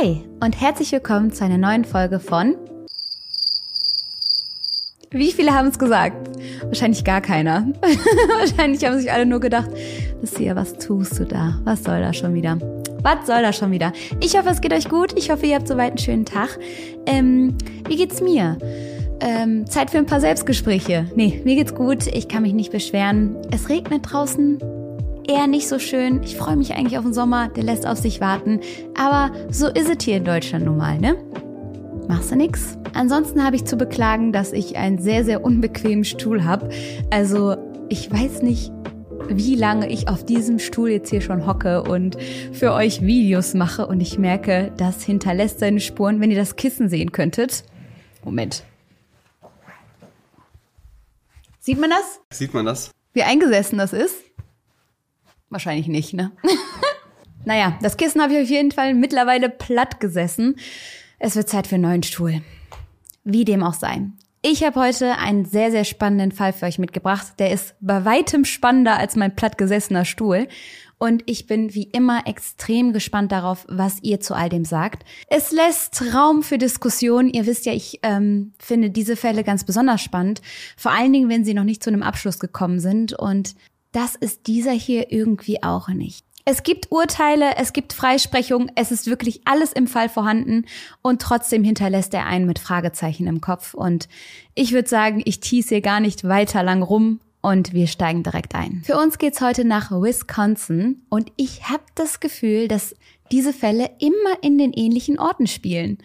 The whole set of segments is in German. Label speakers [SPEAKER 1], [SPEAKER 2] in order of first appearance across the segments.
[SPEAKER 1] Hi und herzlich willkommen zu einer neuen Folge von Wie viele haben es gesagt? Wahrscheinlich gar keiner. Wahrscheinlich haben sich alle nur gedacht, Lucia, was tust du da? Was soll das schon wieder? Was soll das schon wieder? Ich hoffe, es geht euch gut. Ich hoffe, ihr habt soweit einen schönen Tag. Ähm, wie geht's mir? Ähm, Zeit für ein paar Selbstgespräche. Nee, mir geht's gut. Ich kann mich nicht beschweren. Es regnet draußen. Eher nicht so schön. Ich freue mich eigentlich auf den Sommer. Der lässt auf sich warten. Aber so ist es hier in Deutschland nun mal, ne? Machst du nix? Ansonsten habe ich zu beklagen, dass ich einen sehr, sehr unbequemen Stuhl habe. Also, ich weiß nicht, wie lange ich auf diesem Stuhl jetzt hier schon hocke und für euch Videos mache und ich merke, das hinterlässt seine Spuren, wenn ihr das Kissen sehen könntet. Moment. Sieht man das?
[SPEAKER 2] Sieht man das?
[SPEAKER 1] Wie eingesessen das ist? Wahrscheinlich nicht, ne? naja, das Kissen habe ich auf jeden Fall mittlerweile platt gesessen. Es wird Zeit für einen neuen Stuhl. Wie dem auch sei. Ich habe heute einen sehr, sehr spannenden Fall für euch mitgebracht. Der ist bei weitem spannender als mein plattgesessener Stuhl. Und ich bin wie immer extrem gespannt darauf, was ihr zu all dem sagt. Es lässt Raum für Diskussion. Ihr wisst ja, ich ähm, finde diese Fälle ganz besonders spannend. Vor allen Dingen, wenn sie noch nicht zu einem Abschluss gekommen sind. Und das ist dieser hier irgendwie auch nicht. Es gibt Urteile, es gibt Freisprechung, es ist wirklich alles im Fall vorhanden und trotzdem hinterlässt er einen mit Fragezeichen im Kopf. Und ich würde sagen, ich tease hier gar nicht weiter lang rum und wir steigen direkt ein. Für uns geht's heute nach Wisconsin und ich habe das Gefühl, dass diese Fälle immer in den ähnlichen Orten spielen.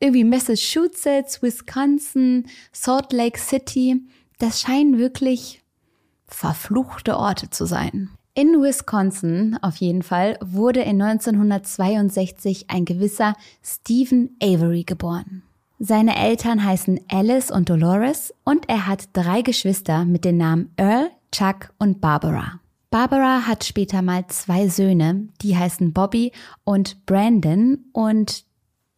[SPEAKER 1] Irgendwie Massachusetts, Wisconsin, Salt Lake City, das scheinen wirklich verfluchte Orte zu sein. In Wisconsin auf jeden Fall wurde in 1962 ein gewisser Stephen Avery geboren. Seine Eltern heißen Alice und Dolores und er hat drei Geschwister mit den Namen Earl, Chuck und Barbara. Barbara hat später mal zwei Söhne, die heißen Bobby und Brandon und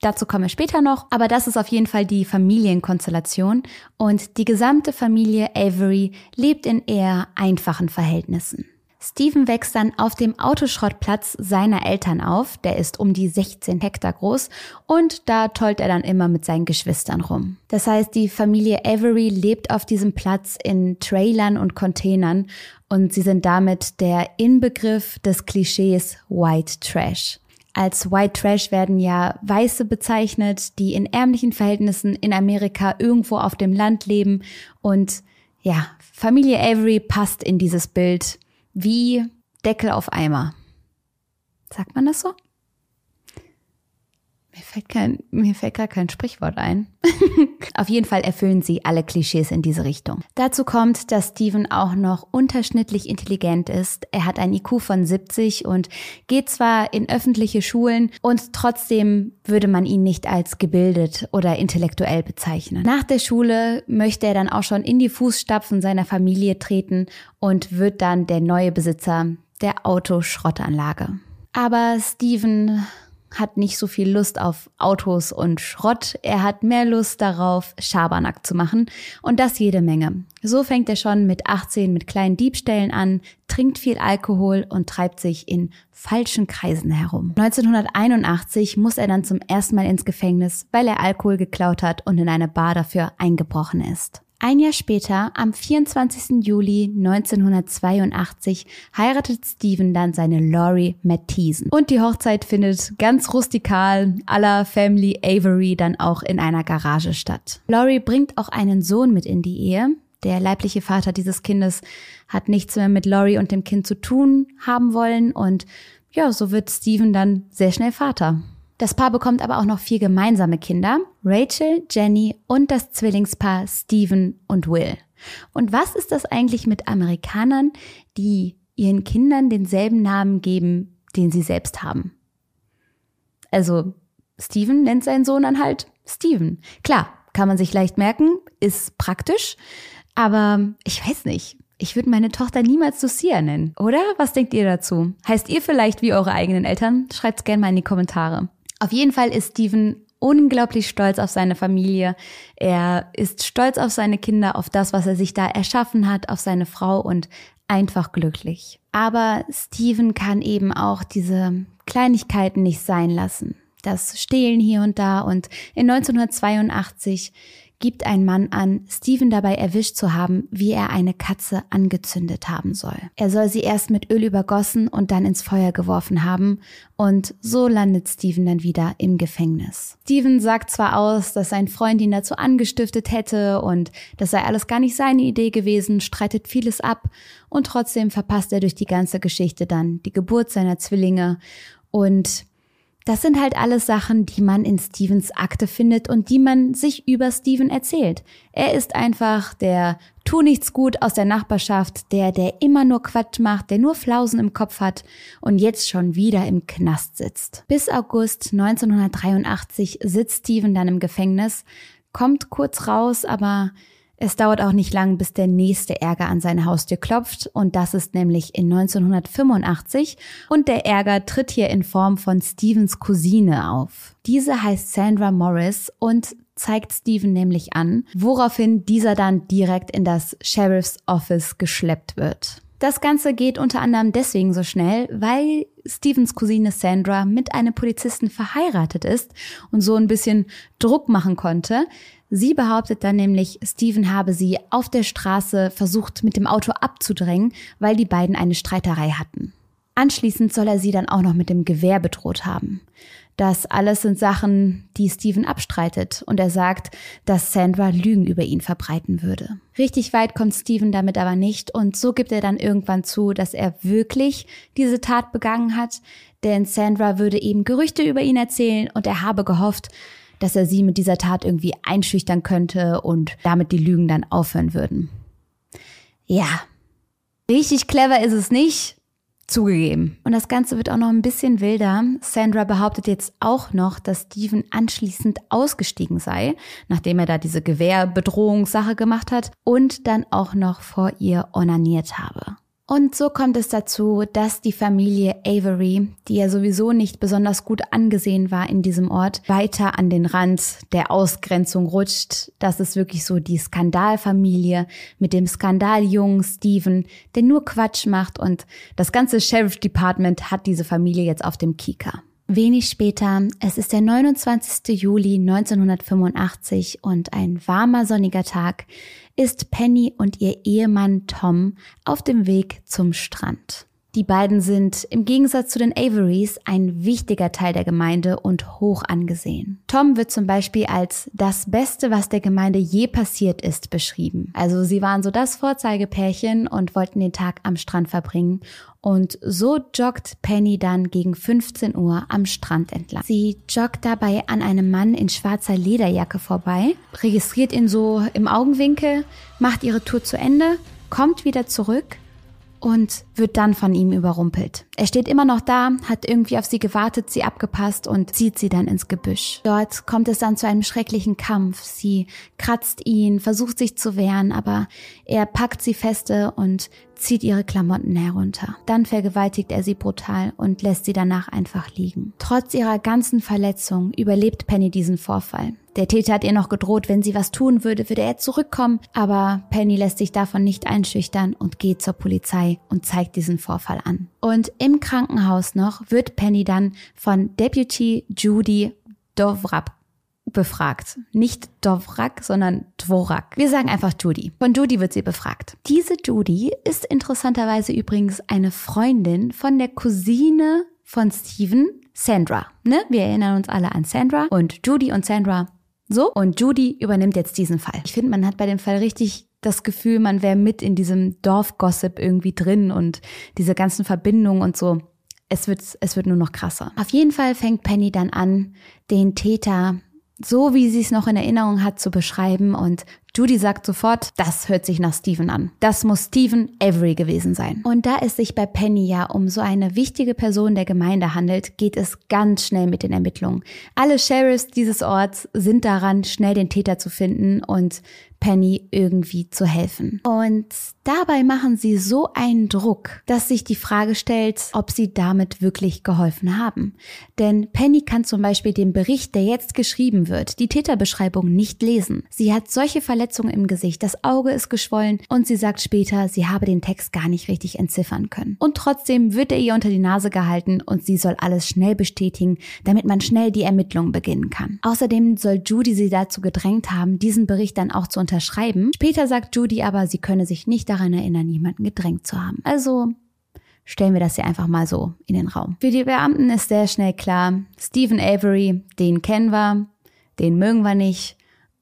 [SPEAKER 1] dazu kommen wir später noch, aber das ist auf jeden Fall die Familienkonstellation und die gesamte Familie Avery lebt in eher einfachen Verhältnissen. Steven wächst dann auf dem Autoschrottplatz seiner Eltern auf, der ist um die 16 Hektar groß und da tollt er dann immer mit seinen Geschwistern rum. Das heißt, die Familie Avery lebt auf diesem Platz in Trailern und Containern und sie sind damit der Inbegriff des Klischees White Trash. Als White Trash werden ja Weiße bezeichnet, die in ärmlichen Verhältnissen in Amerika irgendwo auf dem Land leben und ja, Familie Avery passt in dieses Bild wie Deckel auf Eimer. Sagt man das so? Mir fällt kein, mir fällt gerade kein Sprichwort ein. Auf jeden Fall erfüllen sie alle Klischees in diese Richtung. Dazu kommt, dass Steven auch noch unterschnittlich intelligent ist. Er hat ein IQ von 70 und geht zwar in öffentliche Schulen und trotzdem würde man ihn nicht als gebildet oder intellektuell bezeichnen. Nach der Schule möchte er dann auch schon in die Fußstapfen seiner Familie treten und wird dann der neue Besitzer der Autoschrottanlage. Aber Steven hat nicht so viel Lust auf Autos und Schrott. Er hat mehr Lust darauf, Schabernack zu machen. Und das jede Menge. So fängt er schon mit 18 mit kleinen Diebstählen an, trinkt viel Alkohol und treibt sich in falschen Kreisen herum. 1981 muss er dann zum ersten Mal ins Gefängnis, weil er Alkohol geklaut hat und in eine Bar dafür eingebrochen ist. Ein Jahr später, am 24. Juli 1982, heiratet Steven dann seine Laurie Matthiesen. Und die Hochzeit findet ganz rustikal aller Family Avery dann auch in einer Garage statt. Laurie bringt auch einen Sohn mit in die Ehe. Der leibliche Vater dieses Kindes hat nichts mehr mit Laurie und dem Kind zu tun haben wollen und ja, so wird Steven dann sehr schnell Vater. Das Paar bekommt aber auch noch vier gemeinsame Kinder, Rachel, Jenny und das Zwillingspaar Stephen und Will. Und was ist das eigentlich mit Amerikanern, die ihren Kindern denselben Namen geben, den sie selbst haben? Also, Stephen nennt seinen Sohn dann halt Stephen. Klar, kann man sich leicht merken, ist praktisch, aber ich weiß nicht. Ich würde meine Tochter niemals Lucia nennen, oder? Was denkt ihr dazu? Heißt ihr vielleicht wie eure eigenen Eltern? Schreibt's gerne mal in die Kommentare. Auf jeden Fall ist Steven unglaublich stolz auf seine Familie. Er ist stolz auf seine Kinder, auf das, was er sich da erschaffen hat, auf seine Frau und einfach glücklich. Aber Steven kann eben auch diese Kleinigkeiten nicht sein lassen. das Stehlen hier und da und in 1982 gibt ein Mann an, Steven dabei erwischt zu haben, wie er eine Katze angezündet haben soll. Er soll sie erst mit Öl übergossen und dann ins Feuer geworfen haben und so landet Steven dann wieder im Gefängnis. Steven sagt zwar aus, dass sein Freund ihn dazu angestiftet hätte und das sei alles gar nicht seine Idee gewesen, streitet vieles ab und trotzdem verpasst er durch die ganze Geschichte dann die Geburt seiner Zwillinge und das sind halt alles Sachen, die man in Stevens Akte findet und die man sich über Steven erzählt. Er ist einfach der tu nichts gut aus der Nachbarschaft, der, der immer nur Quatsch macht, der nur Flausen im Kopf hat und jetzt schon wieder im Knast sitzt. Bis August 1983 sitzt Steven dann im Gefängnis, kommt kurz raus, aber es dauert auch nicht lang, bis der nächste Ärger an seine Haustür klopft und das ist nämlich in 1985 und der Ärger tritt hier in Form von Stevens Cousine auf. Diese heißt Sandra Morris und zeigt Steven nämlich an, woraufhin dieser dann direkt in das Sheriff's Office geschleppt wird. Das Ganze geht unter anderem deswegen so schnell, weil Stevens Cousine Sandra mit einem Polizisten verheiratet ist und so ein bisschen Druck machen konnte. Sie behauptet dann nämlich, Steven habe sie auf der Straße versucht mit dem Auto abzudrängen, weil die beiden eine Streiterei hatten. Anschließend soll er sie dann auch noch mit dem Gewehr bedroht haben. Das alles sind Sachen, die Steven abstreitet und er sagt, dass Sandra Lügen über ihn verbreiten würde. Richtig weit kommt Steven damit aber nicht und so gibt er dann irgendwann zu, dass er wirklich diese Tat begangen hat, denn Sandra würde eben Gerüchte über ihn erzählen und er habe gehofft, dass er sie mit dieser Tat irgendwie einschüchtern könnte und damit die Lügen dann aufhören würden. Ja, richtig clever ist es nicht, zugegeben. Und das Ganze wird auch noch ein bisschen wilder. Sandra behauptet jetzt auch noch, dass Steven anschließend ausgestiegen sei, nachdem er da diese Gewehrbedrohungssache gemacht hat und dann auch noch vor ihr onaniert habe. Und so kommt es dazu, dass die Familie Avery, die ja sowieso nicht besonders gut angesehen war in diesem Ort, weiter an den Rand der Ausgrenzung rutscht. Das ist wirklich so die Skandalfamilie mit dem Skandaljungen Steven, der nur Quatsch macht und das ganze Sheriff Department hat diese Familie jetzt auf dem Kieker. Wenig später, es ist der 29. Juli 1985 und ein warmer sonniger Tag, ist Penny und ihr Ehemann Tom auf dem Weg zum Strand. Die beiden sind im Gegensatz zu den Averys ein wichtiger Teil der Gemeinde und hoch angesehen. Tom wird zum Beispiel als das Beste, was der Gemeinde je passiert ist, beschrieben. Also sie waren so das Vorzeigepärchen und wollten den Tag am Strand verbringen. Und so joggt Penny dann gegen 15 Uhr am Strand entlang. Sie joggt dabei an einem Mann in schwarzer Lederjacke vorbei, registriert ihn so im Augenwinkel, macht ihre Tour zu Ende, kommt wieder zurück und wird dann von ihm überrumpelt. Er steht immer noch da, hat irgendwie auf sie gewartet, sie abgepasst und zieht sie dann ins Gebüsch. Dort kommt es dann zu einem schrecklichen Kampf. Sie kratzt ihn, versucht sich zu wehren, aber er packt sie feste und zieht ihre Klamotten herunter. Dann vergewaltigt er sie brutal und lässt sie danach einfach liegen. Trotz ihrer ganzen Verletzung überlebt Penny diesen Vorfall. Der Täter hat ihr noch gedroht, wenn sie was tun würde, würde er zurückkommen, aber Penny lässt sich davon nicht einschüchtern und geht zur Polizei und zeigt diesen Vorfall an. Und im Krankenhaus noch wird Penny dann von Deputy Judy Dovrak befragt. Nicht Dovrak, sondern Dvorak. Wir sagen einfach Judy. Von Judy wird sie befragt. Diese Judy ist interessanterweise übrigens eine Freundin von der Cousine von Steven, Sandra. Ne? Wir erinnern uns alle an Sandra und Judy und Sandra so, und Judy übernimmt jetzt diesen Fall. Ich finde, man hat bei dem Fall richtig das Gefühl, man wäre mit in diesem Dorfgossip irgendwie drin und diese ganzen Verbindungen und so. Es wird, es wird nur noch krasser. Auf jeden Fall fängt Penny dann an, den Täter so wie sie es noch in Erinnerung hat, zu beschreiben. Und Judy sagt sofort, das hört sich nach Steven an. Das muss Steven Avery gewesen sein. Und da es sich bei Penny ja um so eine wichtige Person der Gemeinde handelt, geht es ganz schnell mit den Ermittlungen. Alle Sheriffs dieses Orts sind daran, schnell den Täter zu finden und Penny irgendwie zu helfen. Und dabei machen sie so einen Druck, dass sich die Frage stellt, ob sie damit wirklich geholfen haben. Denn Penny kann zum Beispiel den Bericht, der jetzt geschrieben wird, die Täterbeschreibung nicht lesen. Sie hat solche Verletzungen Verletzungen im Gesicht, das Auge ist geschwollen und sie sagt später, sie habe den Text gar nicht richtig entziffern können. Und trotzdem wird er ihr unter die Nase gehalten und sie soll alles schnell bestätigen, damit man schnell die Ermittlungen beginnen kann. Außerdem soll Judy sie dazu gedrängt haben, diesen Bericht dann auch zu unterschreiben. Später sagt Judy aber, sie könne sich nicht daran erinnern, jemanden gedrängt zu haben. Also stellen wir das hier einfach mal so in den Raum. Für die Beamten ist sehr schnell klar, Stephen Avery, den kennen wir, den mögen wir nicht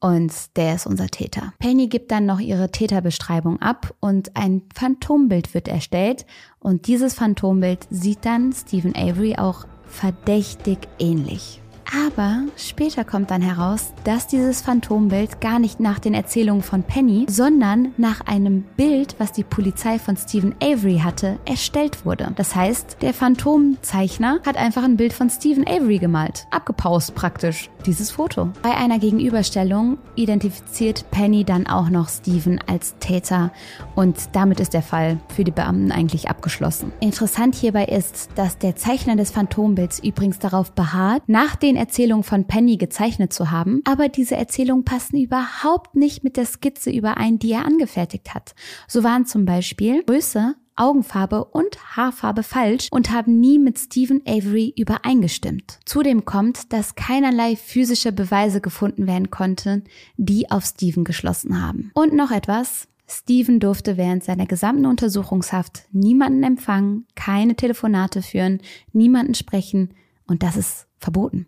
[SPEAKER 1] und der ist unser Täter. Penny gibt dann noch ihre Täterbeschreibung ab und ein Phantombild wird erstellt und dieses Phantombild sieht dann Stephen Avery auch verdächtig ähnlich. Aber später kommt dann heraus, dass dieses Phantombild gar nicht nach den Erzählungen von Penny, sondern nach einem Bild, was die Polizei von Stephen Avery hatte, erstellt wurde. Das heißt, der Phantomzeichner hat einfach ein Bild von Stephen Avery gemalt. Abgepaust praktisch, dieses Foto. Bei einer Gegenüberstellung identifiziert Penny dann auch noch Stephen als Täter und damit ist der Fall für die Beamten eigentlich abgeschlossen. Interessant hierbei ist, dass der Zeichner des Phantombilds übrigens darauf beharrt, nach den Erzählungen von Penny gezeichnet zu haben, aber diese Erzählungen passen überhaupt nicht mit der Skizze überein, die er angefertigt hat. So waren zum Beispiel Größe, Augenfarbe und Haarfarbe falsch und haben nie mit Stephen Avery übereingestimmt. Zudem kommt, dass keinerlei physische Beweise gefunden werden konnten, die auf Stephen geschlossen haben. Und noch etwas. Stephen durfte während seiner gesamten Untersuchungshaft niemanden empfangen, keine Telefonate führen, niemanden sprechen und das ist verboten.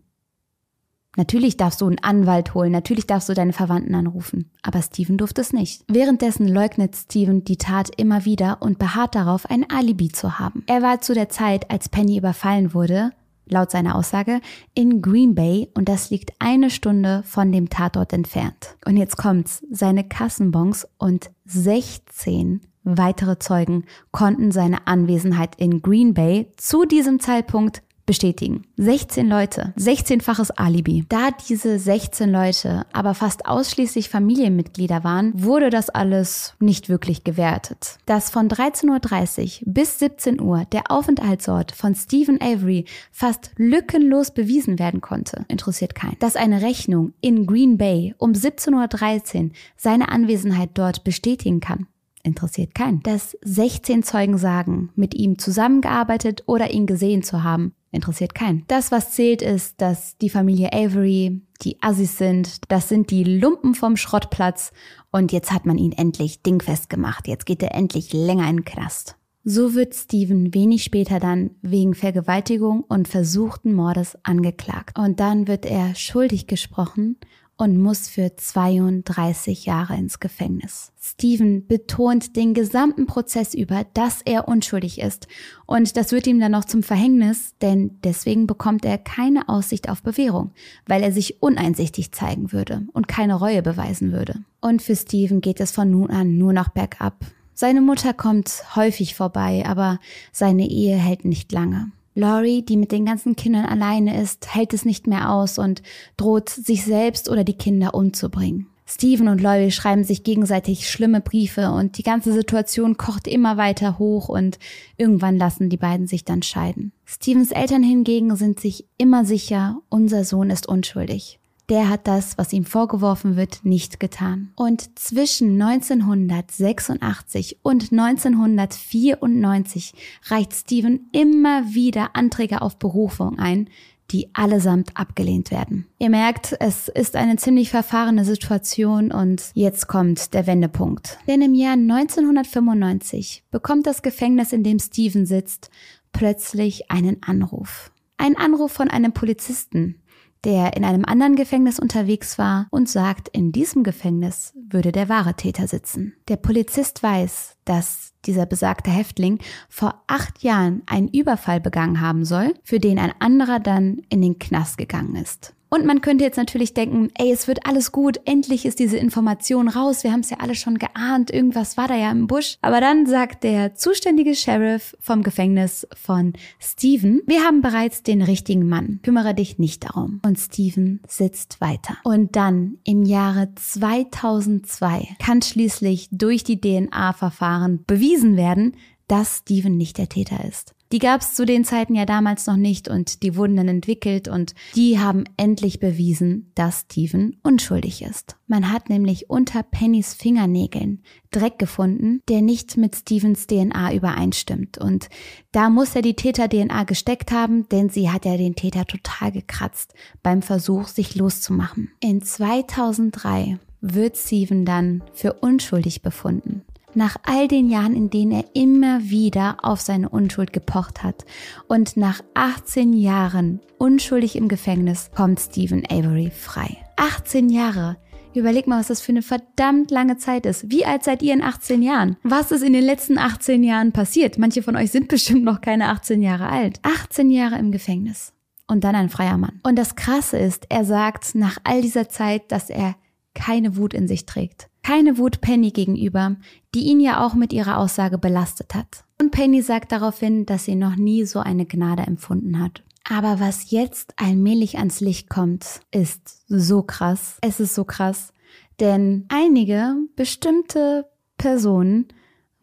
[SPEAKER 1] Natürlich darfst du einen Anwalt holen, natürlich darfst du deine Verwandten anrufen, aber Steven durfte es nicht. Währenddessen leugnet Steven die Tat immer wieder und beharrt darauf, ein Alibi zu haben. Er war zu der Zeit, als Penny überfallen wurde, laut seiner Aussage, in Green Bay und das liegt eine Stunde von dem Tatort entfernt. Und jetzt kommt's, seine Kassenbons und 16 weitere Zeugen konnten seine Anwesenheit in Green Bay zu diesem Zeitpunkt bestätigen. 16 Leute, 16-faches Alibi. Da diese 16 Leute aber fast ausschließlich Familienmitglieder waren, wurde das alles nicht wirklich gewertet. Dass von 13.30 Uhr bis 17 Uhr der Aufenthaltsort von Stephen Avery fast lückenlos bewiesen werden konnte, interessiert keinen. Dass eine Rechnung in Green Bay um 17.13 Uhr seine Anwesenheit dort bestätigen kann, interessiert keinen. Dass 16 Zeugen sagen, mit ihm zusammengearbeitet oder ihn gesehen zu haben, interessiert keinen. Das, was zählt, ist, dass die Familie Avery die Assis sind, das sind die Lumpen vom Schrottplatz und jetzt hat man ihn endlich dingfest gemacht. Jetzt geht er endlich länger in den Knast. So wird Steven wenig später dann wegen Vergewaltigung und versuchten Mordes angeklagt. Und dann wird er schuldig gesprochen und muss für 32 Jahre ins Gefängnis. Steven betont den gesamten Prozess über, dass er unschuldig ist. Und das wird ihm dann noch zum Verhängnis, denn deswegen bekommt er keine Aussicht auf Bewährung, weil er sich uneinsichtig zeigen würde und keine Reue beweisen würde. Und für Steven geht es von nun an nur noch bergab. Seine Mutter kommt häufig vorbei, aber seine Ehe hält nicht lange. Laurie, die mit den ganzen Kindern alleine ist, hält es nicht mehr aus und droht, sich selbst oder die Kinder umzubringen. Steven und Laurie schreiben sich gegenseitig schlimme Briefe und die ganze Situation kocht immer weiter hoch und irgendwann lassen die beiden sich dann scheiden. Stevens Eltern hingegen sind sich immer sicher, unser Sohn ist unschuldig der hat das, was ihm vorgeworfen wird, nicht getan. Und zwischen 1986 und 1994 reicht Stephen immer wieder Anträge auf Berufung ein, die allesamt abgelehnt werden. Ihr merkt, es ist eine ziemlich verfahrene Situation und jetzt kommt der Wendepunkt. Denn im Jahr 1995 bekommt das Gefängnis, in dem Steven sitzt, plötzlich einen Anruf. Ein Anruf von einem Polizisten, der in einem anderen Gefängnis unterwegs war und sagt, in diesem Gefängnis würde der wahre Täter sitzen. Der Polizist weiß, dass dieser besagte Häftling vor acht Jahren einen Überfall begangen haben soll, für den ein anderer dann in den Knast gegangen ist. Und man könnte jetzt natürlich denken, ey, es wird alles gut, endlich ist diese Information raus, wir haben es ja alle schon geahnt, irgendwas war da ja im Busch. Aber dann sagt der zuständige Sheriff vom Gefängnis von Steven, wir haben bereits den richtigen Mann, kümmere dich nicht darum. Und Steven sitzt weiter. Und dann im Jahre 2002 kann schließlich durch die DNA-Verfahren bewiesen werden, dass Steven nicht der Täter ist. Die gab es zu den Zeiten ja damals noch nicht und die wurden dann entwickelt und die haben endlich bewiesen, dass Steven unschuldig ist. Man hat nämlich unter Pennys Fingernägeln Dreck gefunden, der nicht mit Stevens DNA übereinstimmt. Und da muss er die Täter-DNA gesteckt haben, denn sie hat ja den Täter total gekratzt beim Versuch, sich loszumachen. In 2003 wird Steven dann für unschuldig befunden nach all den Jahren, in denen er immer wieder auf seine Unschuld gepocht hat. Und nach 18 Jahren unschuldig im Gefängnis kommt Stephen Avery frei. 18 Jahre. Überleg mal, was das für eine verdammt lange Zeit ist. Wie alt seid ihr in 18 Jahren? Was ist in den letzten 18 Jahren passiert? Manche von euch sind bestimmt noch keine 18 Jahre alt. 18 Jahre im Gefängnis. Und dann ein freier Mann. Und das Krasse ist, er sagt nach all dieser Zeit, dass er keine Wut in sich trägt. Keine Wut Penny gegenüber, die ihn ja auch mit ihrer Aussage belastet hat. Und Penny sagt daraufhin, dass sie noch nie so eine Gnade empfunden hat. Aber was jetzt allmählich ans Licht kommt, ist so krass. Es ist so krass. Denn einige bestimmte Personen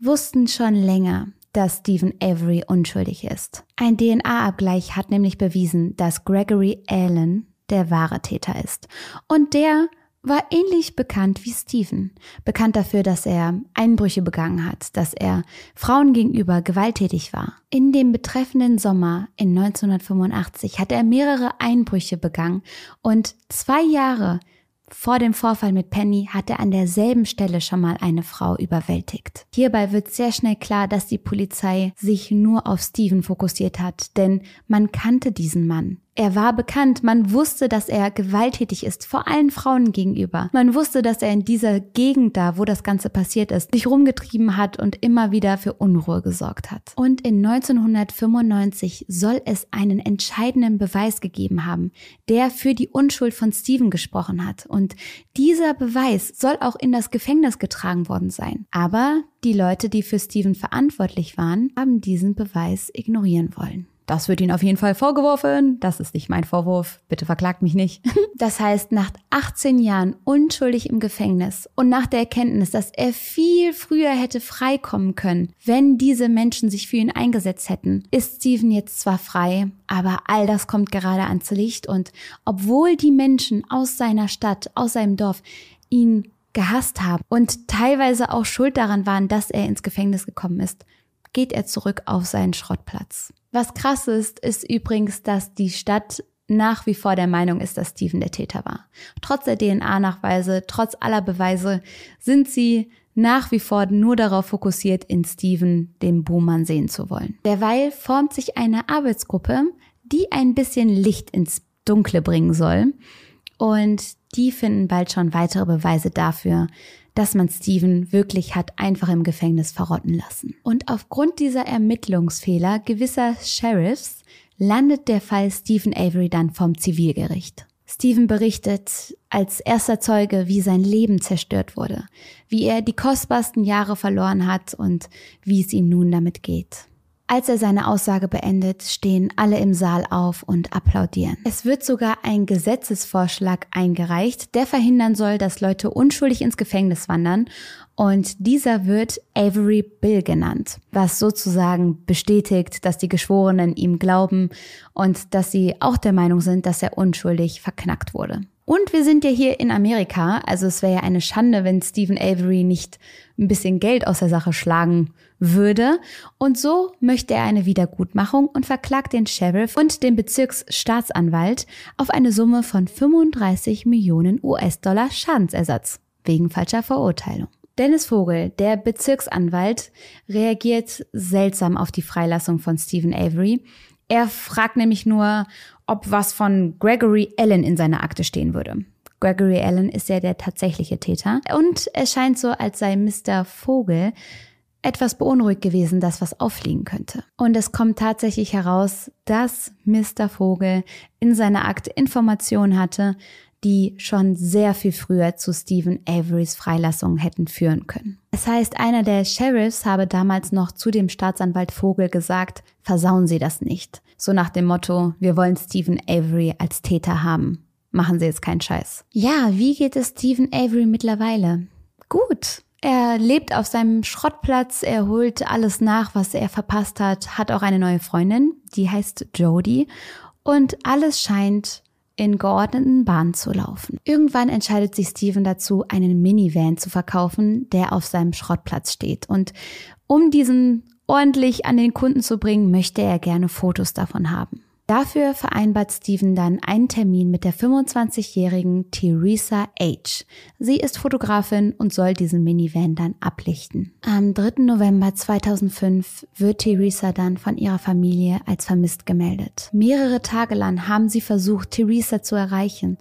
[SPEAKER 1] wussten schon länger, dass Stephen Avery unschuldig ist. Ein DNA-Abgleich hat nämlich bewiesen, dass Gregory Allen der wahre Täter ist. Und der war ähnlich bekannt wie Stephen. Bekannt dafür, dass er Einbrüche begangen hat, dass er Frauen gegenüber gewalttätig war. In dem betreffenden Sommer in 1985 hat er mehrere Einbrüche begangen und zwei Jahre vor dem Vorfall mit Penny hat er an derselben Stelle schon mal eine Frau überwältigt. Hierbei wird sehr schnell klar, dass die Polizei sich nur auf Steven fokussiert hat, denn man kannte diesen Mann. Er war bekannt, man wusste, dass er gewalttätig ist, vor allen Frauen gegenüber. Man wusste, dass er in dieser Gegend da, wo das Ganze passiert ist, sich rumgetrieben hat und immer wieder für Unruhe gesorgt hat. Und in 1995 soll es einen entscheidenden Beweis gegeben haben, der für die Unschuld von Steven gesprochen hat. Und dieser Beweis soll auch in das Gefängnis getragen worden sein. Aber die Leute, die für Steven verantwortlich waren, haben diesen Beweis ignorieren wollen. Das wird Ihnen auf jeden Fall vorgeworfen. Das ist nicht mein Vorwurf. Bitte verklagt mich nicht. Das heißt, nach 18 Jahren unschuldig im Gefängnis und nach der Erkenntnis, dass er viel früher hätte freikommen können, wenn diese Menschen sich für ihn eingesetzt hätten, ist Steven jetzt zwar frei, aber all das kommt gerade ans Licht und obwohl die Menschen aus seiner Stadt, aus seinem Dorf ihn gehasst haben und teilweise auch schuld daran waren, dass er ins Gefängnis gekommen ist, geht er zurück auf seinen Schrottplatz. Was krass ist, ist übrigens, dass die Stadt nach wie vor der Meinung ist, dass Steven der Täter war. Trotz der DNA-Nachweise, trotz aller Beweise sind sie nach wie vor nur darauf fokussiert, in Steven den Buhmann sehen zu wollen. Derweil formt sich eine Arbeitsgruppe, die ein bisschen Licht ins Dunkle bringen soll. Und die finden bald schon weitere Beweise dafür, dass man Steven wirklich hat einfach im Gefängnis verrotten lassen. Und aufgrund dieser Ermittlungsfehler gewisser Sheriffs landet der Fall Stephen Avery dann vom Zivilgericht. Stephen berichtet als erster Zeuge, wie sein Leben zerstört wurde, wie er die kostbarsten Jahre verloren hat und wie es ihm nun damit geht. Als er seine Aussage beendet, stehen alle im Saal auf und applaudieren. Es wird sogar ein Gesetzesvorschlag eingereicht, der verhindern soll, dass Leute unschuldig ins Gefängnis wandern und dieser wird Avery Bill genannt, was sozusagen bestätigt, dass die Geschworenen ihm glauben und dass sie auch der Meinung sind, dass er unschuldig verknackt wurde. Und wir sind ja hier in Amerika, also es wäre ja eine Schande, wenn Stephen Avery nicht ein bisschen Geld aus der Sache schlagen würde. Und so möchte er eine Wiedergutmachung und verklagt den Sheriff und den Bezirksstaatsanwalt auf eine Summe von 35 Millionen US-Dollar Schadensersatz wegen falscher Verurteilung. Dennis Vogel, der Bezirksanwalt, reagiert seltsam auf die Freilassung von Stephen Avery. Er fragt nämlich nur, ob was von Gregory Allen in seiner Akte stehen würde. Gregory Allen ist ja der tatsächliche Täter. Und es scheint so, als sei Mr. Vogel etwas beunruhigt gewesen, dass was auffliegen könnte. Und es kommt tatsächlich heraus, dass Mr. Vogel in seiner Akte Informationen hatte, die schon sehr viel früher zu Stephen Averys Freilassung hätten führen können. Es heißt, einer der Sheriffs habe damals noch zu dem Staatsanwalt Vogel gesagt, versauen Sie das nicht. So nach dem Motto, wir wollen Stephen Avery als Täter haben. Machen Sie jetzt keinen Scheiß. Ja, wie geht es Stephen Avery mittlerweile? Gut. Er lebt auf seinem Schrottplatz, er holt alles nach, was er verpasst hat, hat auch eine neue Freundin, die heißt Jodie und alles scheint in geordneten Bahnen zu laufen. Irgendwann entscheidet sich Steven dazu, einen Minivan zu verkaufen, der auf seinem Schrottplatz steht. Und um diesen ordentlich an den Kunden zu bringen, möchte er gerne Fotos davon haben. Dafür vereinbart Steven dann einen Termin mit der 25-jährigen Theresa H. Sie ist Fotografin und soll diesen Minivan dann ablichten. Am 3. November 2005 wird Theresa dann von ihrer Familie als vermisst gemeldet. Mehrere Tage lang haben sie versucht, Theresa zu erreichen.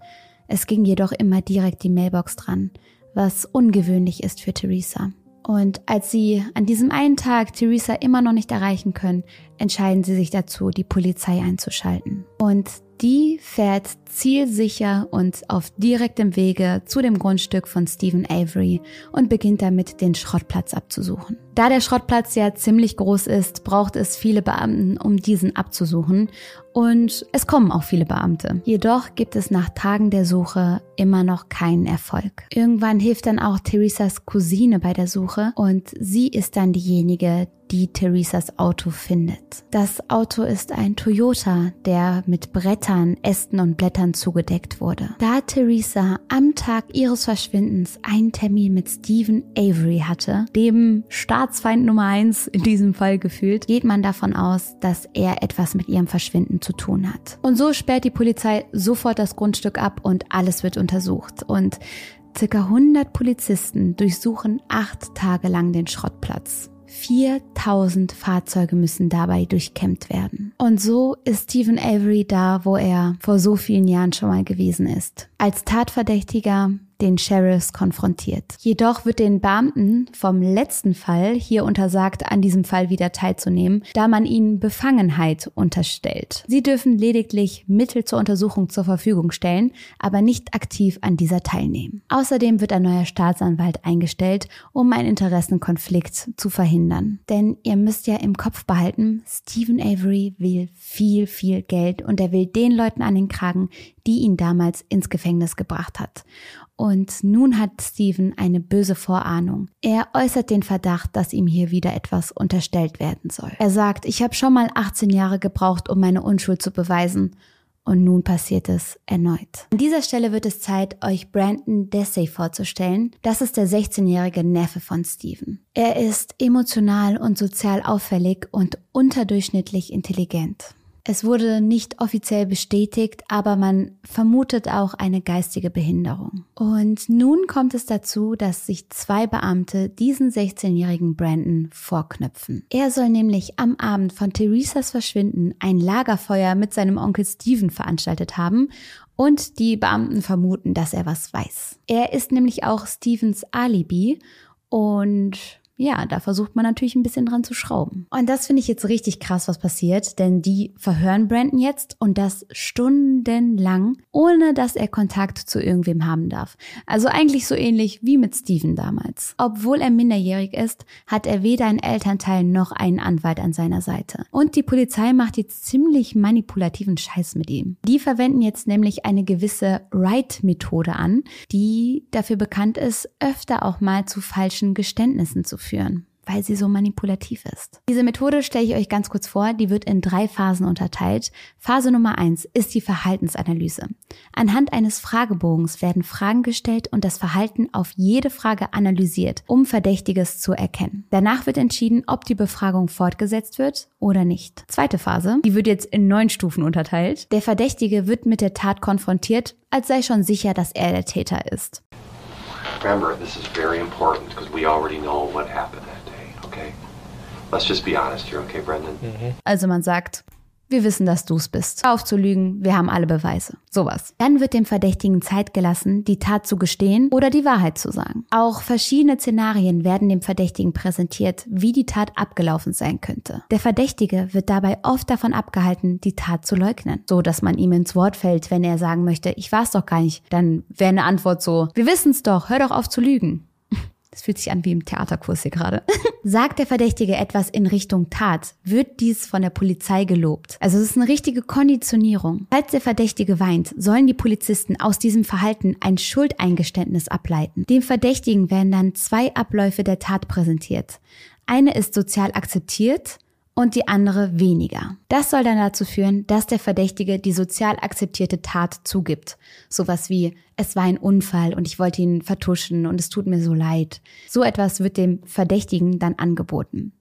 [SPEAKER 1] Es ging jedoch immer direkt die Mailbox dran, was ungewöhnlich ist für Theresa. Und als sie an diesem einen Tag Theresa immer noch nicht erreichen können, entscheiden sie sich dazu, die Polizei einzuschalten. Und die fährt zielsicher und auf direktem Wege zu dem Grundstück von Stephen Avery und beginnt damit, den Schrottplatz abzusuchen. Da der Schrottplatz ja ziemlich groß ist, braucht es viele Beamten, um diesen abzusuchen. Und es kommen auch viele Beamte. Jedoch gibt es nach Tagen der Suche immer noch keinen Erfolg. Irgendwann hilft dann auch Theresas Cousine bei der Suche und sie ist dann diejenige, die Theresas Auto findet. Das Auto ist ein Toyota, der mit Brettern, Ästen und Blättern zugedeckt wurde. Da Theresa am Tag ihres Verschwindens einen Termin mit Stephen Avery hatte, dem Staatsfeind Nummer eins in diesem Fall gefühlt, geht man davon aus, dass er etwas mit ihrem Verschwinden zu tun hat. Und so sperrt die Polizei sofort das Grundstück ab und alles wird untersucht. Und Circa 100 Polizisten durchsuchen acht Tage lang den Schrottplatz. 4000 Fahrzeuge müssen dabei durchkämmt werden. Und so ist Stephen Avery da, wo er vor so vielen Jahren schon mal gewesen ist. Als Tatverdächtiger den Sheriffs konfrontiert. Jedoch wird den Beamten vom letzten Fall hier untersagt, an diesem Fall wieder teilzunehmen, da man ihnen Befangenheit unterstellt. Sie dürfen lediglich Mittel zur Untersuchung zur Verfügung stellen, aber nicht aktiv an dieser teilnehmen. Außerdem wird ein neuer Staatsanwalt eingestellt, um einen Interessenkonflikt zu verhindern. Denn ihr müsst ja im Kopf behalten, Stephen Avery will viel, viel Geld und er will den Leuten an den Kragen, die ihn damals ins Gefängnis gebracht hat. Und nun hat Steven eine böse Vorahnung. Er äußert den Verdacht, dass ihm hier wieder etwas unterstellt werden soll. Er sagt, ich habe schon mal 18 Jahre gebraucht, um meine Unschuld zu beweisen. Und nun passiert es erneut. An dieser Stelle wird es Zeit, euch Brandon Dessay vorzustellen. Das ist der 16-jährige Neffe von Steven. Er ist emotional und sozial auffällig und unterdurchschnittlich intelligent. Es wurde nicht offiziell bestätigt, aber man vermutet auch eine geistige Behinderung. Und nun kommt es dazu, dass sich zwei Beamte diesen 16-jährigen Brandon vorknöpfen. Er soll nämlich am Abend von Theresas Verschwinden ein Lagerfeuer mit seinem Onkel Steven veranstaltet haben und die Beamten vermuten, dass er was weiß. Er ist nämlich auch Stevens Alibi und ja, da versucht man natürlich ein bisschen dran zu schrauben. Und das finde ich jetzt richtig krass, was passiert, denn die verhören Brandon jetzt und das stundenlang, ohne dass er Kontakt zu irgendwem haben darf. Also eigentlich so ähnlich wie mit Steven damals. Obwohl er minderjährig ist, hat er weder einen Elternteil noch einen Anwalt an seiner Seite. Und die Polizei macht jetzt ziemlich manipulativen Scheiß mit ihm. Die verwenden jetzt nämlich eine gewisse Write-Methode an, die dafür bekannt ist, öfter auch mal zu falschen Geständnissen zu führen, weil sie so manipulativ ist. Diese Methode stelle ich euch ganz kurz vor, die wird in drei Phasen unterteilt. Phase Nummer eins ist die Verhaltensanalyse. Anhand eines Fragebogens werden Fragen gestellt und das Verhalten auf jede Frage analysiert, um Verdächtiges zu erkennen. Danach wird entschieden, ob die Befragung fortgesetzt wird oder nicht. Zweite Phase, die wird jetzt in neun Stufen unterteilt. Der Verdächtige wird mit der Tat konfrontiert, als sei schon sicher, dass er der Täter ist. Remember, this is very important because we already know what happened that day, okay? Let's just be honest here, okay, Brendan? Mhm. Also man sagt, wir wissen, dass du es bist. Aufzulügen, wir haben alle Beweise. Sowas. Dann wird dem Verdächtigen Zeit gelassen, die Tat zu gestehen oder die Wahrheit zu sagen. Auch verschiedene Szenarien werden dem Verdächtigen präsentiert, wie die Tat abgelaufen sein könnte. Der Verdächtige wird dabei oft davon abgehalten, die Tat zu leugnen, so dass man ihm ins Wort fällt, wenn er sagen möchte, ich war es doch gar nicht. Dann wäre eine Antwort so, wir wissen es doch, hör doch auf zu lügen. Das fühlt sich an wie im Theaterkurs hier gerade. Sagt der Verdächtige etwas in Richtung Tat, wird dies von der Polizei gelobt. Also es ist eine richtige Konditionierung. Falls der Verdächtige weint, sollen die Polizisten aus diesem Verhalten ein Schuldeingeständnis ableiten. Dem Verdächtigen werden dann zwei Abläufe der Tat präsentiert. Eine ist sozial akzeptiert und die andere weniger. Das soll dann dazu führen, dass der Verdächtige die sozial akzeptierte Tat zugibt. Sowas wie, es war ein Unfall und ich wollte ihn vertuschen und es tut mir so leid. So etwas wird dem Verdächtigen dann angeboten.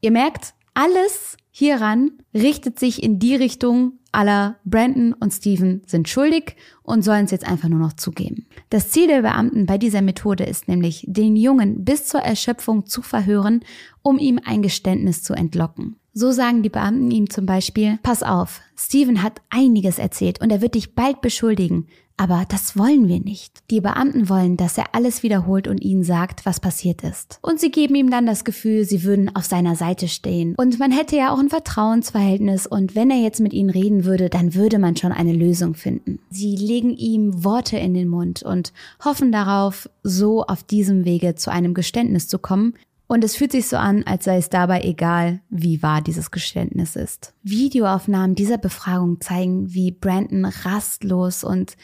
[SPEAKER 1] Ihr merkt, alles hieran richtet sich in die Richtung aller Brandon und Steven sind schuldig und sollen es jetzt einfach nur noch zugeben. Das Ziel der Beamten bei dieser Methode ist nämlich, den Jungen bis zur Erschöpfung zu verhören, um ihm ein Geständnis zu entlocken. So sagen die Beamten ihm zum Beispiel, pass auf, Steven hat einiges erzählt und er wird dich bald beschuldigen, aber das wollen wir nicht. Die Beamten wollen, dass er alles wiederholt und ihnen sagt, was passiert ist. Und sie geben ihm dann das Gefühl, sie würden auf seiner Seite stehen. Und man hätte ja auch ein Vertrauensverhältnis und wenn er jetzt mit ihnen reden würde, dann würde man schon eine Lösung finden. Sie legen ihm Worte in den Mund und hoffen darauf, so auf diesem Wege zu einem Geständnis zu kommen, und es fühlt sich so an, als sei es dabei egal, wie wahr dieses Geständnis ist. Videoaufnahmen dieser Befragung zeigen, wie Brandon rastlos und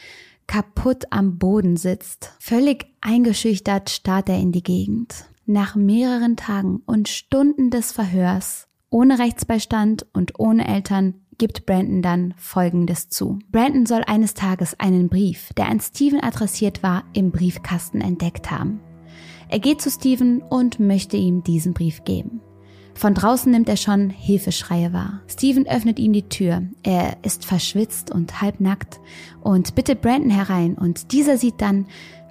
[SPEAKER 1] kaputt am Boden sitzt. Völlig eingeschüchtert starrt er in die Gegend. Nach mehreren Tagen und Stunden des Verhörs, ohne Rechtsbeistand und ohne Eltern, gibt Brandon dann Folgendes zu. Brandon soll eines Tages einen Brief, der an Steven adressiert war, im Briefkasten entdeckt haben. Er geht zu Steven und möchte ihm diesen Brief geben. Von draußen nimmt er schon Hilfeschreie wahr. Steven öffnet ihm die Tür. Er ist verschwitzt und halbnackt und bittet Brandon herein und dieser sieht dann,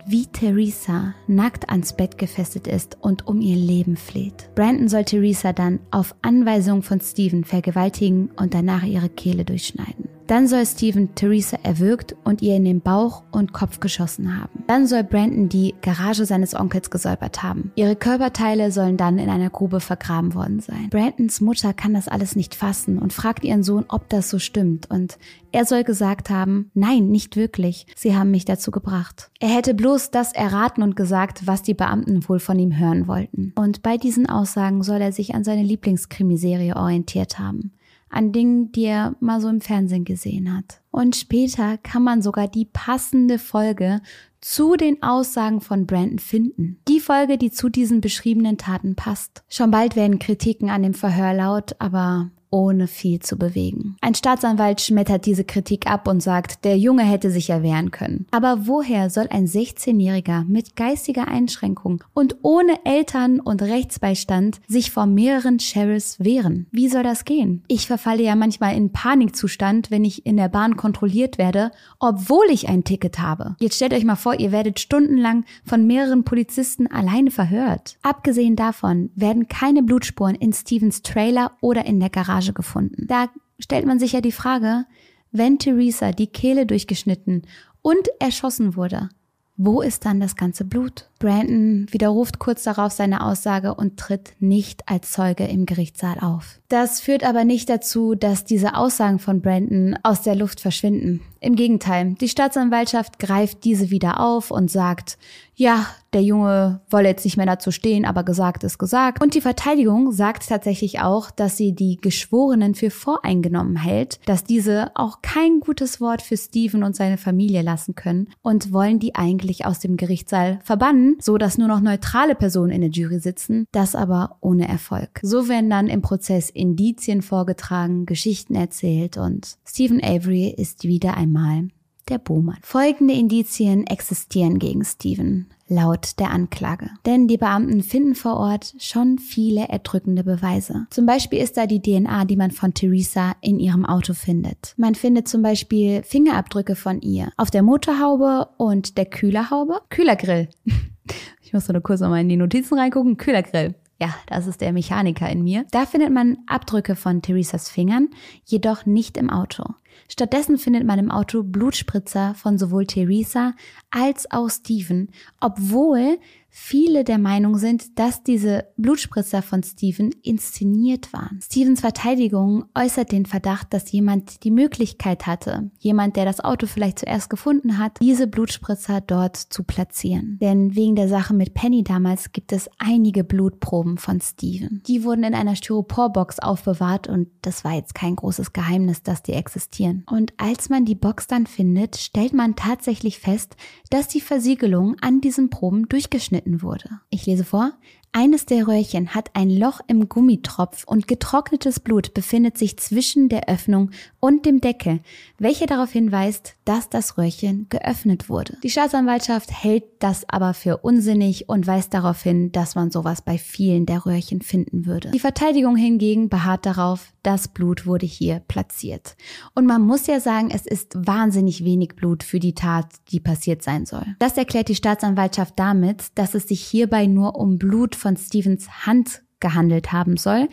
[SPEAKER 1] wie Theresa nackt ans Bett gefesselt ist und um ihr Leben fleht. Brandon soll Theresa dann auf Anweisung von Steven vergewaltigen und danach ihre Kehle durchschneiden. Dann soll Steven Theresa erwürgt und ihr in den Bauch und Kopf geschossen haben. Dann soll Brandon die Garage seines Onkels gesäubert haben. Ihre Körperteile sollen dann in einer Grube vergraben worden sein. Brandons Mutter kann das alles nicht fassen und fragt ihren Sohn, ob das so stimmt. Und er soll gesagt haben, nein, nicht wirklich. Sie haben mich dazu gebracht. Er hätte bloß das erraten und gesagt, was die Beamten wohl von ihm hören wollten. Und bei diesen Aussagen soll er sich an seine Lieblingskrimiserie orientiert haben an Dingen, die er mal so im Fernsehen gesehen hat. Und später kann man sogar die passende Folge zu den Aussagen von Brandon finden. Die Folge, die zu diesen beschriebenen Taten passt. Schon bald werden Kritiken an dem Verhör laut, aber ohne viel zu bewegen. Ein Staatsanwalt schmettert diese Kritik ab und sagt, der Junge hätte sich erwehren können. Aber woher soll ein 16-Jähriger mit geistiger Einschränkung und ohne Eltern und Rechtsbeistand sich vor mehreren Sheriffs wehren? Wie soll das gehen? Ich verfalle ja manchmal in Panikzustand, wenn ich in der Bahn kontrolliert werde, obwohl ich ein Ticket habe. Jetzt stellt euch mal vor, ihr werdet stundenlang von mehreren Polizisten alleine verhört. Abgesehen davon werden keine Blutspuren in Stevens Trailer oder in der Garage Garage gefunden. Da stellt man sich ja die Frage, wenn Theresa die Kehle durchgeschnitten und erschossen wurde, wo ist dann das ganze Blut? Brandon widerruft kurz darauf seine Aussage und tritt nicht als Zeuge im Gerichtssaal auf. Das führt aber nicht dazu, dass diese Aussagen von Brandon aus der Luft verschwinden. Im Gegenteil, die Staatsanwaltschaft greift diese wieder auf und sagt, ja, der Junge wolle jetzt nicht mehr dazu stehen, aber gesagt ist gesagt. Und die Verteidigung sagt tatsächlich auch, dass sie die Geschworenen für voreingenommen hält, dass diese auch kein gutes Wort für Steven und seine Familie lassen können und wollen die eigentlich aus dem Gerichtssaal verbannen, so dass nur noch neutrale Personen in der Jury sitzen, das aber ohne Erfolg. So werden dann im Prozess Indizien vorgetragen, Geschichten erzählt und Stephen Avery ist wieder einmal der Buhmann. Folgende Indizien existieren gegen Steven, laut der Anklage. Denn die Beamten finden vor Ort schon viele erdrückende Beweise. Zum Beispiel ist da die DNA, die man von Theresa in ihrem Auto findet. Man findet zum Beispiel Fingerabdrücke von ihr auf der Motorhaube und der Kühlerhaube. Kühlergrill. Ich muss nur kurz nochmal in die Notizen reingucken. Kühlergrill. Ja, das ist der Mechaniker in mir. Da findet man Abdrücke von Theresas Fingern, jedoch nicht im Auto. Stattdessen findet man im Auto Blutspritzer von sowohl Theresa als auch Steven, obwohl viele der Meinung sind, dass diese Blutspritzer von Steven inszeniert waren. Stevens Verteidigung äußert den Verdacht, dass jemand die Möglichkeit hatte, jemand, der das Auto vielleicht zuerst gefunden hat, diese Blutspritzer dort zu platzieren. Denn wegen der Sache mit Penny damals gibt es einige Blutproben von Steven. Die wurden in einer Styroporbox aufbewahrt und das war jetzt kein großes Geheimnis, dass die existieren. Und als man die Box dann findet, stellt man tatsächlich fest, dass die Versiegelung an diesen Proben durchgeschnitten wurde. Ich lese vor. Eines der Röhrchen hat ein Loch im Gummitropf und getrocknetes Blut befindet sich zwischen der Öffnung und dem Deckel, welcher darauf hinweist, dass das Röhrchen geöffnet wurde. Die Staatsanwaltschaft hält das aber für unsinnig und weist darauf hin, dass man sowas bei vielen der Röhrchen finden würde. Die Verteidigung hingegen beharrt darauf, das Blut wurde hier platziert. Und man muss ja sagen, es ist wahnsinnig wenig Blut für die Tat, die passiert sein soll. Das erklärt die Staatsanwaltschaft damit, dass es sich hierbei nur um Blut von Stevens Hand gehandelt haben soll,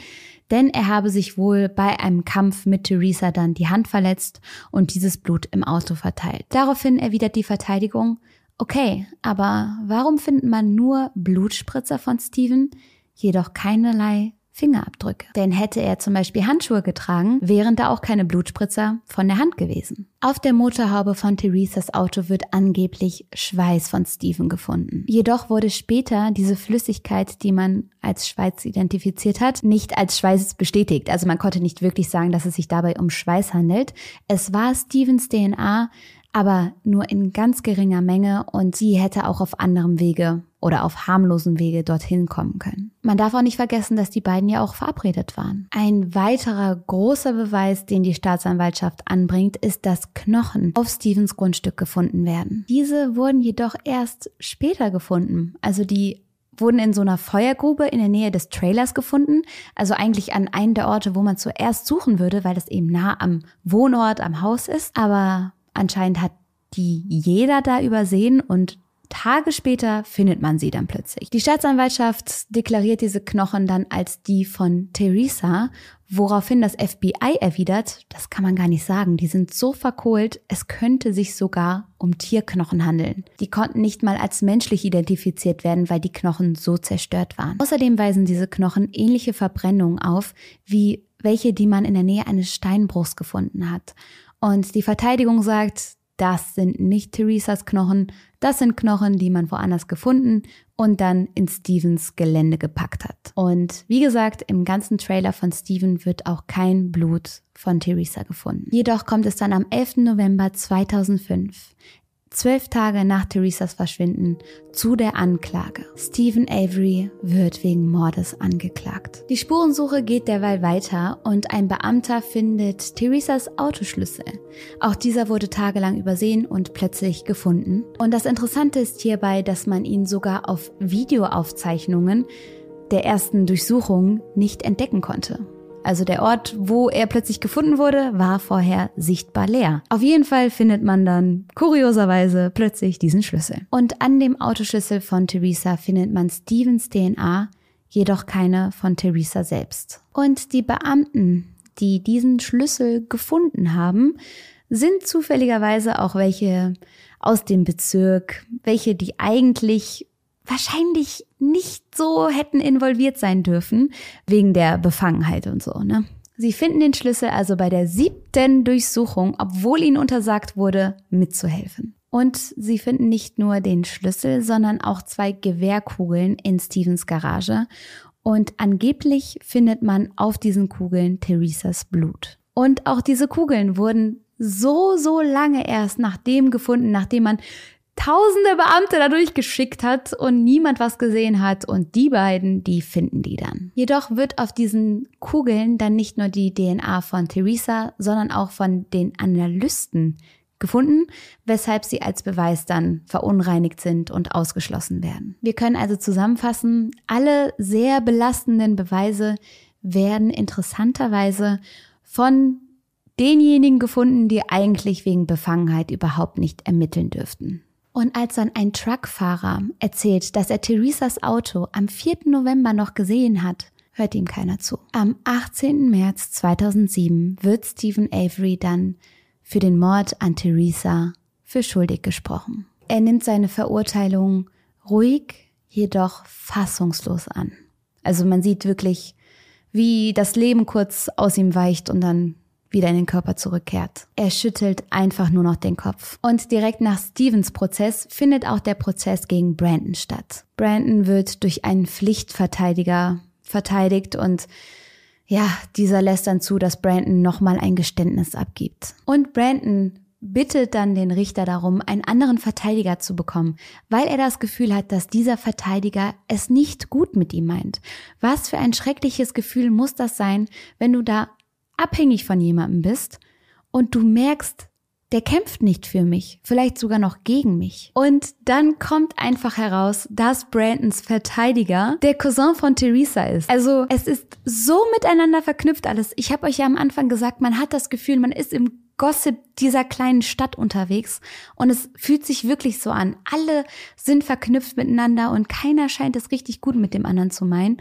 [SPEAKER 1] denn er habe sich wohl bei einem Kampf mit Theresa dann die Hand verletzt und dieses Blut im Auto verteilt. Daraufhin erwidert die Verteidigung, okay, aber warum findet man nur Blutspritzer von Steven, jedoch keinerlei Fingerabdrücke. Denn hätte er zum Beispiel Handschuhe getragen, wären da auch keine Blutspritzer von der Hand gewesen. Auf der Motorhaube von Theresas Auto wird angeblich Schweiß von Steven gefunden. Jedoch wurde später diese Flüssigkeit, die man als Schweiß identifiziert hat, nicht als Schweiß bestätigt. Also man konnte nicht wirklich sagen, dass es sich dabei um Schweiß handelt. Es war Stevens DNA, aber nur in ganz geringer Menge und sie hätte auch auf anderem Wege oder auf harmlosen Wege dorthin kommen können. Man darf auch nicht vergessen, dass die beiden ja auch verabredet waren. Ein weiterer großer Beweis, den die Staatsanwaltschaft anbringt, ist, dass Knochen auf Stevens Grundstück gefunden werden. Diese wurden jedoch erst später gefunden. Also die wurden in so einer Feuergrube in der Nähe des Trailers gefunden, also eigentlich an einem der Orte, wo man zuerst suchen würde, weil das eben nah am Wohnort, am Haus ist. Aber Anscheinend hat die jeder da übersehen und Tage später findet man sie dann plötzlich. Die Staatsanwaltschaft deklariert diese Knochen dann als die von Theresa, woraufhin das FBI erwidert, das kann man gar nicht sagen, die sind so verkohlt, es könnte sich sogar um Tierknochen handeln. Die konnten nicht mal als menschlich identifiziert werden, weil die Knochen so zerstört waren. Außerdem weisen diese Knochen ähnliche Verbrennungen auf, wie welche, die man in der Nähe eines Steinbruchs gefunden hat. Und die Verteidigung sagt, das sind nicht Theresas Knochen, das sind Knochen, die man woanders gefunden und dann in Stevens Gelände gepackt hat. Und wie gesagt, im ganzen Trailer von Steven wird auch kein Blut von Theresa gefunden. Jedoch kommt es dann am 11. November 2005 zwölf Tage nach Theresas Verschwinden zu der Anklage. Stephen Avery wird wegen Mordes angeklagt. Die Spurensuche geht derweil weiter und ein Beamter findet Theresas Autoschlüssel. Auch dieser wurde tagelang übersehen und plötzlich gefunden. Und das Interessante ist hierbei, dass man ihn sogar auf Videoaufzeichnungen der ersten Durchsuchung nicht entdecken konnte. Also der Ort, wo er plötzlich gefunden wurde, war vorher sichtbar leer. Auf jeden Fall findet man dann kurioserweise plötzlich diesen Schlüssel. Und an dem Autoschlüssel von Theresa findet man Stevens DNA, jedoch keine von Theresa selbst. Und die Beamten, die diesen Schlüssel gefunden haben, sind zufälligerweise auch welche aus dem Bezirk, welche die eigentlich wahrscheinlich nicht so hätten involviert sein dürfen, wegen der Befangenheit und so, ne? Sie finden den Schlüssel also bei der siebten Durchsuchung, obwohl ihnen untersagt wurde, mitzuhelfen. Und sie finden nicht nur den Schlüssel, sondern auch zwei Gewehrkugeln in Stevens Garage. Und angeblich findet man auf diesen Kugeln Theresas Blut. Und auch diese Kugeln wurden so, so lange erst nach dem gefunden, nachdem man tausende Beamte dadurch geschickt hat und niemand was gesehen hat und die beiden, die finden die dann. Jedoch wird auf diesen Kugeln dann nicht nur die DNA von Theresa, sondern auch von den Analysten gefunden, weshalb sie als Beweis dann verunreinigt sind und ausgeschlossen werden. Wir können also zusammenfassen, alle sehr belastenden Beweise werden interessanterweise von denjenigen gefunden, die eigentlich wegen Befangenheit überhaupt nicht ermitteln dürften. Und als dann ein Truckfahrer erzählt, dass er Theresas Auto am 4. November noch gesehen hat, hört ihm keiner zu. Am 18. März 2007 wird Stephen Avery dann für den Mord an Theresa für schuldig gesprochen. Er nimmt seine Verurteilung ruhig, jedoch fassungslos an. Also man sieht wirklich, wie das Leben kurz aus ihm weicht und dann wieder in den Körper zurückkehrt. Er schüttelt einfach nur noch den Kopf. Und direkt nach Stevens Prozess findet auch der Prozess gegen Brandon statt. Brandon wird durch einen Pflichtverteidiger verteidigt und ja, dieser lässt dann zu, dass Brandon nochmal ein Geständnis abgibt. Und Brandon bittet dann den Richter darum, einen anderen Verteidiger zu bekommen, weil er das Gefühl hat, dass dieser Verteidiger es nicht gut mit ihm meint. Was für ein schreckliches Gefühl muss das sein, wenn du da abhängig von jemandem bist und du merkst, der kämpft nicht für mich, vielleicht sogar noch gegen mich. Und dann kommt einfach heraus, dass Brandons Verteidiger der Cousin von Theresa ist. Also es ist so miteinander verknüpft alles. Ich habe euch ja am Anfang gesagt, man hat das Gefühl, man ist im Gossip dieser kleinen Stadt unterwegs und es fühlt sich wirklich so an. Alle sind verknüpft miteinander und keiner scheint es richtig gut mit dem anderen zu meinen.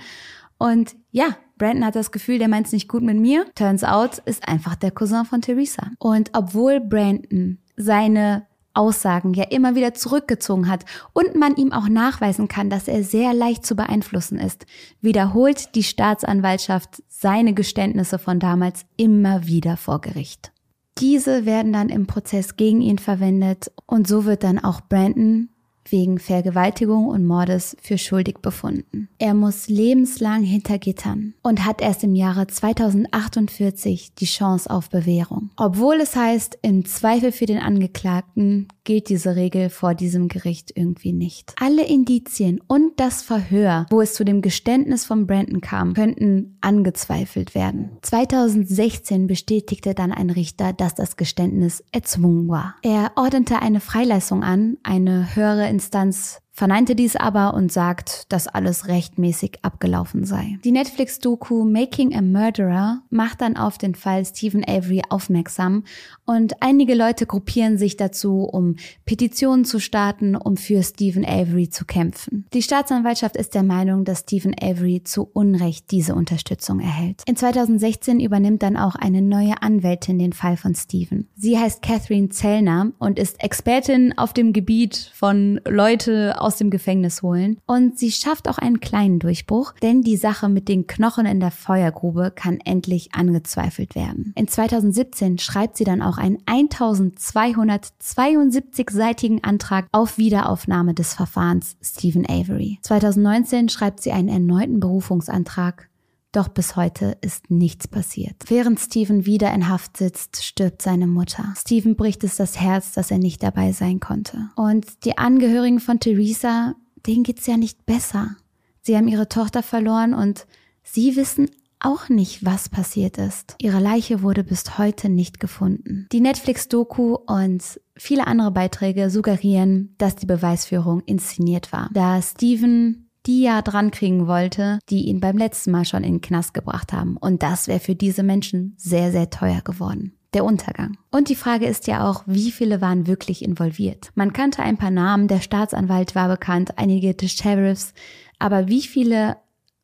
[SPEAKER 1] Und ja, Brandon hat das Gefühl, der meint es nicht gut mit mir. Turns out ist einfach der Cousin von Theresa. Und obwohl Brandon seine Aussagen ja immer wieder zurückgezogen hat und man ihm auch nachweisen kann, dass er sehr leicht zu beeinflussen ist, wiederholt die Staatsanwaltschaft seine Geständnisse von damals immer wieder vor Gericht. Diese werden dann im Prozess gegen ihn verwendet und so wird dann auch Brandon wegen Vergewaltigung und Mordes für schuldig befunden. Er muss lebenslang hinter Gittern und hat erst im Jahre 2048 die Chance auf Bewährung. Obwohl es heißt, im Zweifel für den Angeklagten gilt diese Regel vor diesem Gericht irgendwie nicht. Alle Indizien und das Verhör, wo es zu dem Geständnis von Brandon kam, könnten angezweifelt werden. 2016 bestätigte dann ein Richter, dass das Geständnis erzwungen war. Er ordnete eine Freilassung an, eine höhere Instanz verneinte dies aber und sagt, dass alles rechtmäßig abgelaufen sei. Die Netflix-Doku Making a Murderer macht dann auf den Fall Stephen Avery aufmerksam und einige Leute gruppieren sich dazu, um Petitionen zu starten, um für Stephen Avery zu kämpfen. Die Staatsanwaltschaft ist der Meinung, dass Stephen Avery zu Unrecht diese Unterstützung erhält. In 2016 übernimmt dann auch eine neue Anwältin den Fall von Stephen. Sie heißt Catherine Zellner und ist Expertin auf dem Gebiet von Leute aus dem Gefängnis holen. Und sie schafft auch einen kleinen Durchbruch, denn die Sache mit den Knochen in der Feuergrube kann endlich angezweifelt werden. In 2017 schreibt sie dann auch einen 1272-seitigen Antrag auf Wiederaufnahme des Verfahrens Stephen Avery. 2019 schreibt sie einen erneuten Berufungsantrag doch bis heute ist nichts passiert. Während Stephen wieder in Haft sitzt, stirbt seine Mutter. Stephen bricht es das Herz, dass er nicht dabei sein konnte. Und die Angehörigen von Theresa, denen geht's ja nicht besser. Sie haben ihre Tochter verloren und sie wissen auch nicht, was passiert ist. Ihre Leiche wurde bis heute nicht gefunden. Die Netflix-Doku und viele andere Beiträge suggerieren, dass die Beweisführung inszeniert war. Da Stephen die ja dran kriegen wollte, die ihn beim letzten Mal schon in den Knast gebracht haben. Und das wäre für diese Menschen sehr, sehr teuer geworden. Der Untergang. Und die Frage ist ja auch, wie viele waren wirklich involviert? Man kannte ein paar Namen, der Staatsanwalt war bekannt, einige des Sheriffs, aber wie viele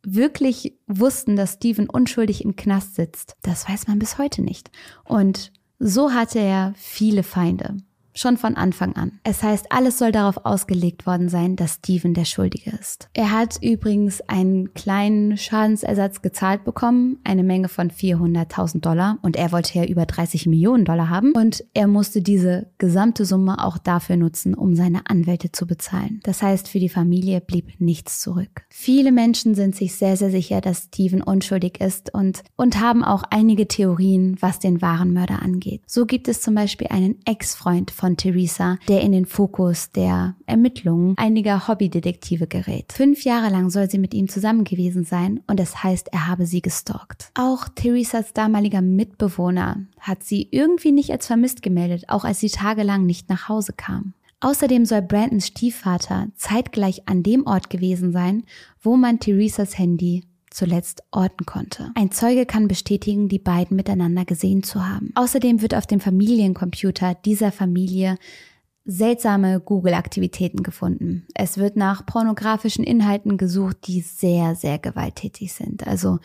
[SPEAKER 1] wirklich wussten, dass Steven unschuldig im Knast sitzt, das weiß man bis heute nicht. Und so hatte er viele Feinde schon von Anfang an. Es heißt, alles soll darauf ausgelegt worden sein, dass Steven der Schuldige ist. Er hat übrigens einen kleinen Schadensersatz gezahlt bekommen, eine Menge von 400.000 Dollar und er wollte ja über 30 Millionen Dollar haben und er musste diese gesamte Summe auch dafür nutzen, um seine Anwälte zu bezahlen. Das heißt, für die Familie blieb nichts zurück. Viele Menschen sind sich sehr, sehr sicher, dass Steven unschuldig ist und, und haben auch einige Theorien, was den wahren Mörder angeht. So gibt es zum Beispiel einen Ex-Freund von von Theresa, der in den Fokus der Ermittlungen einiger Hobbydetektive gerät. Fünf Jahre lang soll sie mit ihm zusammen gewesen sein und es heißt, er habe sie gestalkt. Auch Theresas damaliger Mitbewohner hat sie irgendwie nicht als vermisst gemeldet, auch als sie tagelang nicht nach Hause kam. Außerdem soll Brandons Stiefvater zeitgleich an dem Ort gewesen sein, wo man Theresas Handy zuletzt orten konnte. Ein Zeuge kann bestätigen, die beiden miteinander gesehen zu haben. Außerdem wird auf dem Familiencomputer dieser Familie seltsame Google-Aktivitäten gefunden. Es wird nach pornografischen Inhalten gesucht, die sehr, sehr gewalttätig sind. Also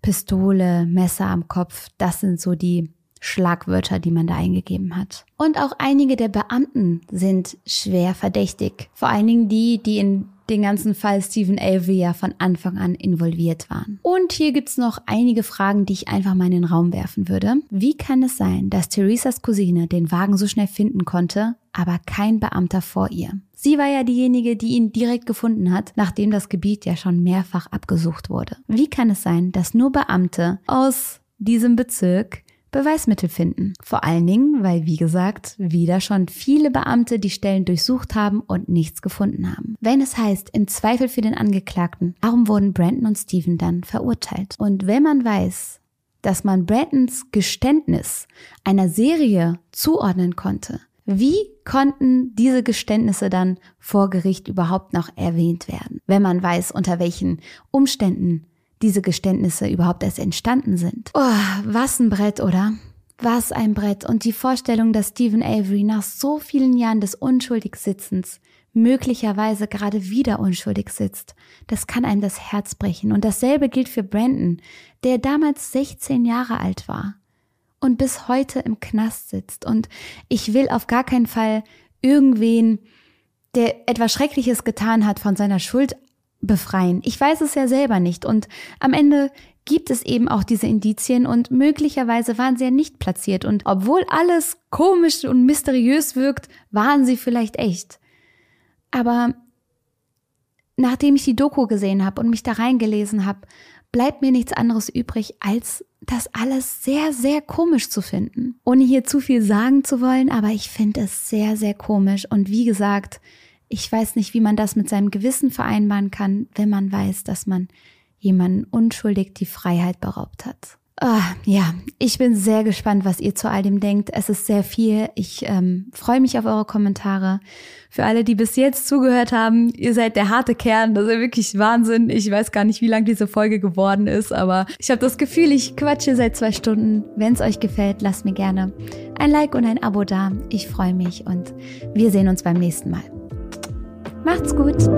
[SPEAKER 1] Pistole, Messer am Kopf, das sind so die Schlagwörter, die man da eingegeben hat. Und auch einige der Beamten sind schwer verdächtig. Vor allen Dingen die, die in den ganzen Fall Stephen Avery ja von Anfang an involviert waren. Und hier gibt's noch einige Fragen, die ich einfach mal in den Raum werfen würde. Wie kann es sein, dass Theresas Cousine den Wagen so schnell finden konnte, aber kein Beamter vor ihr? Sie war ja diejenige, die ihn direkt gefunden hat, nachdem das Gebiet ja schon mehrfach abgesucht wurde. Wie kann es sein, dass nur Beamte aus diesem Bezirk Beweismittel finden. Vor allen Dingen, weil, wie gesagt, wieder schon viele Beamte die Stellen durchsucht haben und nichts gefunden haben. Wenn es heißt, im Zweifel für den Angeklagten, warum wurden Brandon und Stephen dann verurteilt? Und wenn man weiß, dass man Brandons Geständnis einer Serie zuordnen konnte, wie konnten diese Geständnisse dann vor Gericht überhaupt noch erwähnt werden, wenn man weiß, unter welchen Umständen diese Geständnisse überhaupt erst entstanden sind. Oh, was ein Brett, oder? Was ein Brett. Und die Vorstellung, dass Stephen Avery nach so vielen Jahren des Unschuldigsitzens möglicherweise gerade wieder unschuldig sitzt, das kann einem das Herz brechen. Und dasselbe gilt für Brandon, der damals 16 Jahre alt war und bis heute im Knast sitzt. Und ich will auf gar keinen Fall irgendwen, der etwas Schreckliches getan hat, von seiner Schuld befreien. Ich weiß es ja selber nicht und am Ende gibt es eben auch diese Indizien und möglicherweise waren sie ja nicht platziert und obwohl alles komisch und mysteriös wirkt, waren sie vielleicht echt. Aber nachdem ich die Doku gesehen habe und mich da reingelesen habe, bleibt mir nichts anderes übrig, als das alles sehr, sehr komisch zu finden. Ohne hier zu viel sagen zu wollen, aber ich finde es sehr, sehr komisch. Und wie gesagt, ich weiß nicht, wie man das mit seinem Gewissen vereinbaren kann, wenn man weiß, dass man jemanden unschuldig die Freiheit beraubt hat. Ah, ja, ich bin sehr gespannt, was ihr zu all dem denkt. Es ist sehr viel. Ich ähm, freue mich auf eure Kommentare. Für alle, die bis jetzt zugehört haben, ihr seid der harte Kern. Das ist wirklich Wahnsinn. Ich weiß gar nicht, wie lang diese Folge geworden ist, aber ich habe das Gefühl, ich quatsche seit zwei Stunden. Wenn es euch gefällt, lasst mir gerne ein Like und ein Abo da. Ich freue mich und wir sehen uns beim nächsten Mal. Macht's gut!